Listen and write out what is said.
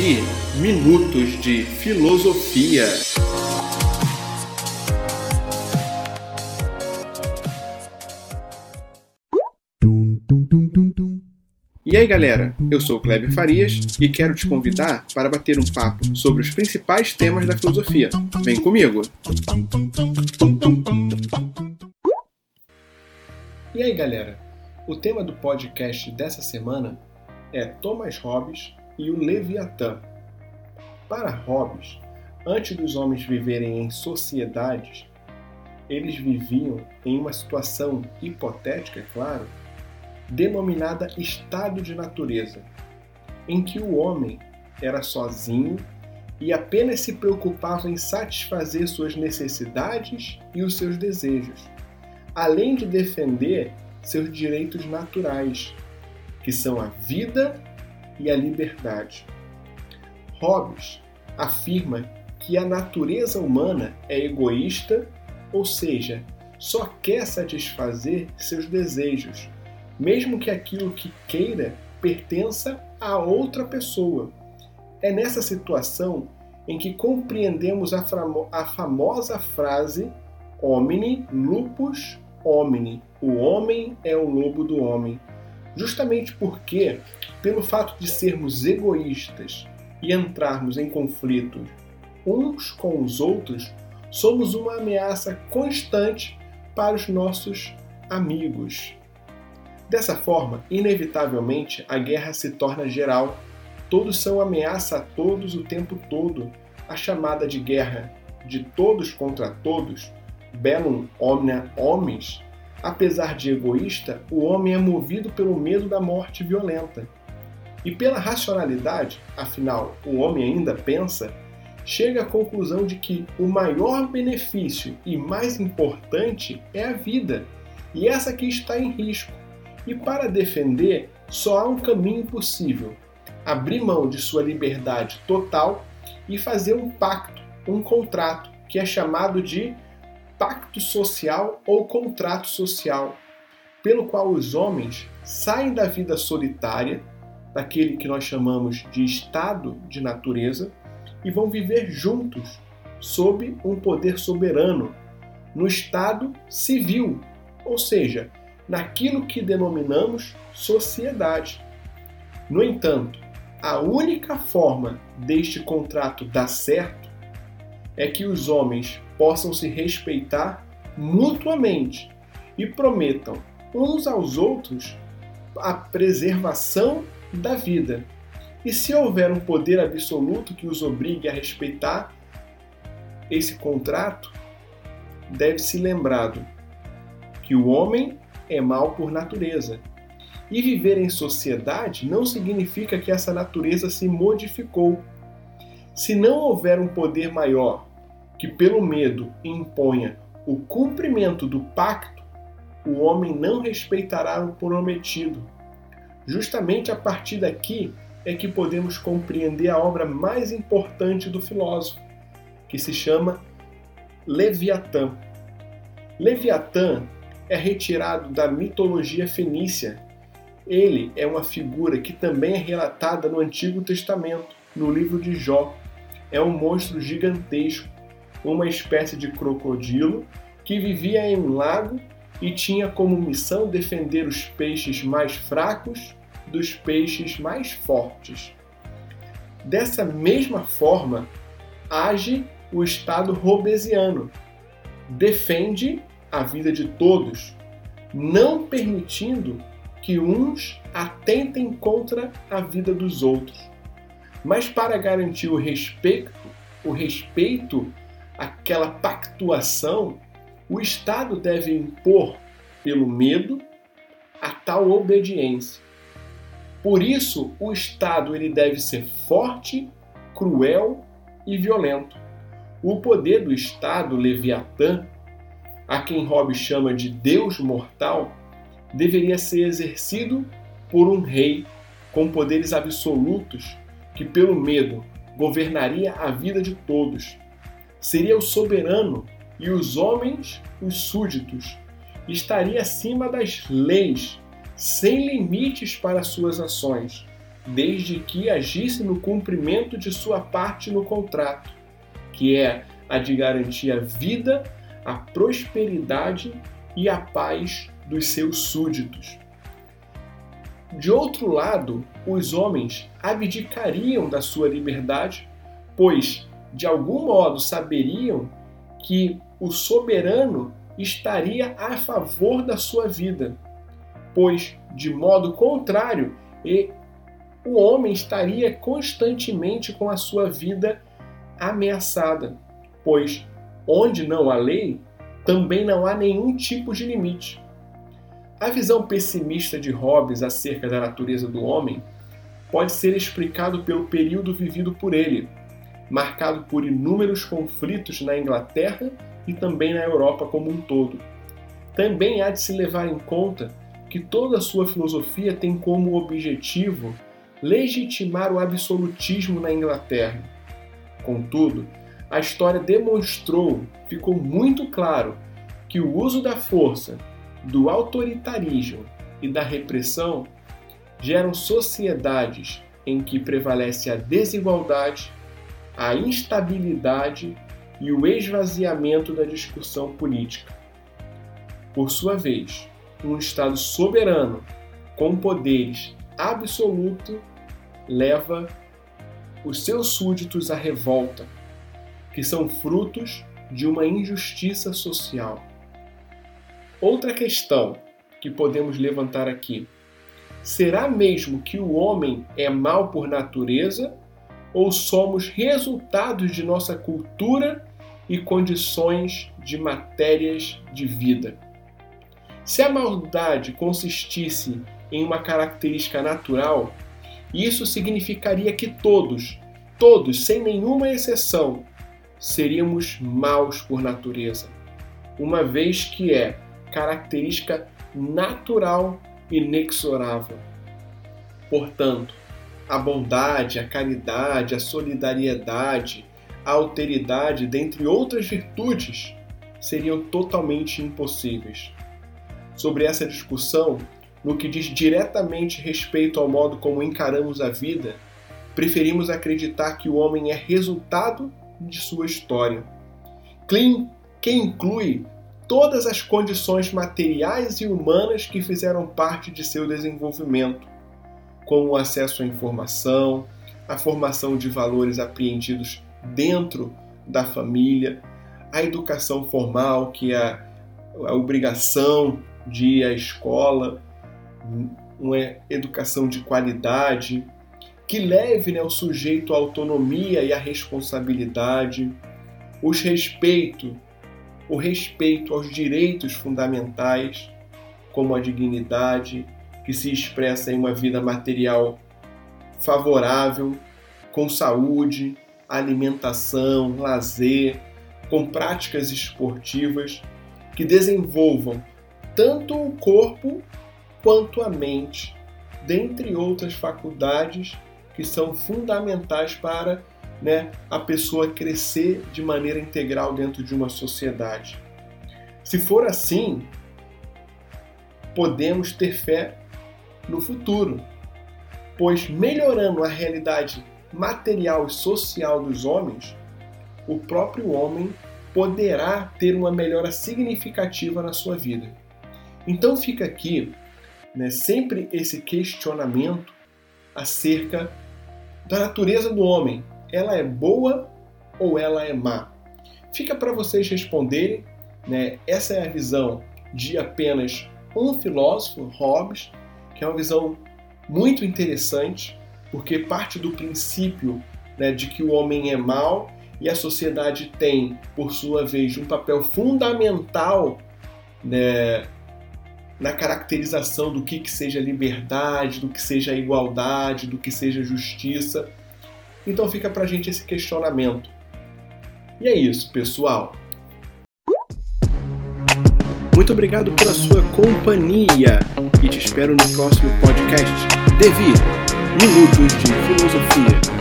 ouvir Minutos de Filosofia. E aí galera, eu sou o Kleber Farias e quero te convidar para bater um papo sobre os principais temas da filosofia. Vem comigo! E aí galera, o tema do podcast dessa semana é Thomas Hobbes e o Leviatã. Para Hobbes, antes dos homens viverem em sociedades, eles viviam em uma situação hipotética, é claro, denominada estado de natureza, em que o homem era sozinho e apenas se preocupava em satisfazer suas necessidades e os seus desejos, além de defender seus direitos naturais, que são a vida e a liberdade. Hobbes afirma que a natureza humana é egoísta, ou seja, só quer satisfazer seus desejos, mesmo que aquilo que queira pertença a outra pessoa. É nessa situação em que compreendemos a, a famosa frase homine lupus homini, o homem é o lobo do homem, justamente porque pelo fato de sermos egoístas e entrarmos em conflito uns com os outros, somos uma ameaça constante para os nossos amigos. Dessa forma, inevitavelmente, a guerra se torna geral. Todos são ameaça a todos o tempo todo. A chamada de guerra de todos contra todos, bellum omnia homens, apesar de egoísta, o homem é movido pelo medo da morte violenta e pela racionalidade, afinal, o homem ainda pensa, chega à conclusão de que o maior benefício e mais importante é a vida, e essa aqui está em risco. E para defender, só há um caminho possível: abrir mão de sua liberdade total e fazer um pacto, um contrato, que é chamado de pacto social ou contrato social, pelo qual os homens saem da vida solitária daquele que nós chamamos de estado de natureza e vão viver juntos sob um poder soberano no estado civil, ou seja, naquilo que denominamos sociedade. No entanto, a única forma deste contrato dar certo é que os homens possam se respeitar mutuamente e prometam uns aos outros a preservação da vida. E se houver um poder absoluto que os obrigue a respeitar esse contrato, deve-se lembrado que o homem é mal por natureza. E viver em sociedade não significa que essa natureza se modificou. Se não houver um poder maior que, pelo medo, imponha o cumprimento do pacto, o homem não respeitará o prometido Justamente a partir daqui é que podemos compreender a obra mais importante do filósofo, que se chama Leviatã. Leviatã é retirado da mitologia fenícia. Ele é uma figura que também é relatada no Antigo Testamento, no livro de Jó. É um monstro gigantesco, uma espécie de crocodilo que vivia em um lago e tinha como missão defender os peixes mais fracos dos peixes mais fortes. Dessa mesma forma, age o Estado robesiano. Defende a vida de todos, não permitindo que uns atentem contra a vida dos outros. Mas para garantir o respeito, o respeito àquela pactuação, o Estado deve impor, pelo medo, a tal obediência. Por isso, o Estado ele deve ser forte, cruel e violento. O poder do Estado, Leviatã, a quem Hobbes chama de Deus mortal, deveria ser exercido por um rei com poderes absolutos que, pelo medo, governaria a vida de todos. Seria o soberano e os homens os súditos. Estaria acima das leis sem limites para suas ações, desde que agisse no cumprimento de sua parte no contrato, que é a de garantir a vida, a prosperidade e a paz dos seus súditos. De outro lado, os homens abdicariam da sua liberdade, pois, de algum modo, saberiam que o soberano estaria a favor da sua vida, pois, de modo contrário, o homem estaria constantemente com a sua vida ameaçada, pois onde não há lei, também não há nenhum tipo de limite. A visão pessimista de Hobbes acerca da natureza do homem pode ser explicado pelo período vivido por ele, marcado por inúmeros conflitos na Inglaterra e também na Europa como um todo. Também há de se levar em conta que toda a sua filosofia tem como objetivo legitimar o absolutismo na Inglaterra. Contudo, a história demonstrou, ficou muito claro, que o uso da força do autoritarismo e da repressão geram sociedades em que prevalece a desigualdade, a instabilidade e o esvaziamento da discussão política. Por sua vez, um Estado soberano com poderes absoluto leva os seus súditos à revolta, que são frutos de uma injustiça social. Outra questão que podemos levantar aqui: será mesmo que o homem é mau por natureza ou somos resultados de nossa cultura e condições de matérias de vida? Se a maldade consistisse em uma característica natural, isso significaria que todos, todos, sem nenhuma exceção, seríamos maus por natureza, uma vez que é característica natural inexorável. Portanto, a bondade, a caridade, a solidariedade, a alteridade, dentre outras virtudes, seriam totalmente impossíveis. Sobre essa discussão, no que diz diretamente respeito ao modo como encaramos a vida, preferimos acreditar que o homem é resultado de sua história, que inclui todas as condições materiais e humanas que fizeram parte de seu desenvolvimento, como o acesso à informação, a formação de valores apreendidos dentro da família, a educação formal, que é a, obrigação de ir à escola, uma educação de qualidade, que leve né, o sujeito à autonomia e à responsabilidade, os respeito o respeito aos direitos fundamentais, como a dignidade, que se expressa em uma vida material favorável, com saúde, alimentação, lazer, com práticas esportivas que desenvolvam tanto o corpo quanto a mente, dentre outras faculdades que são fundamentais para né, a pessoa crescer de maneira integral dentro de uma sociedade. Se for assim, podemos ter fé no futuro, pois melhorando a realidade material e social dos homens, o próprio homem poderá ter uma melhora significativa na sua vida. Então fica aqui né, sempre esse questionamento acerca da natureza do homem, ela é boa ou ela é má? Fica para vocês responderem. Né? Essa é a visão de apenas um filósofo, Hobbes, que é uma visão muito interessante, porque parte do princípio né, de que o homem é mau e a sociedade tem, por sua vez, um papel fundamental né, na caracterização do que, que seja liberdade, do que seja igualdade, do que seja justiça. Então fica pra gente esse questionamento. E é isso, pessoal. Muito obrigado pela sua companhia e te espero no próximo podcast. Devi Minutos de Filosofia.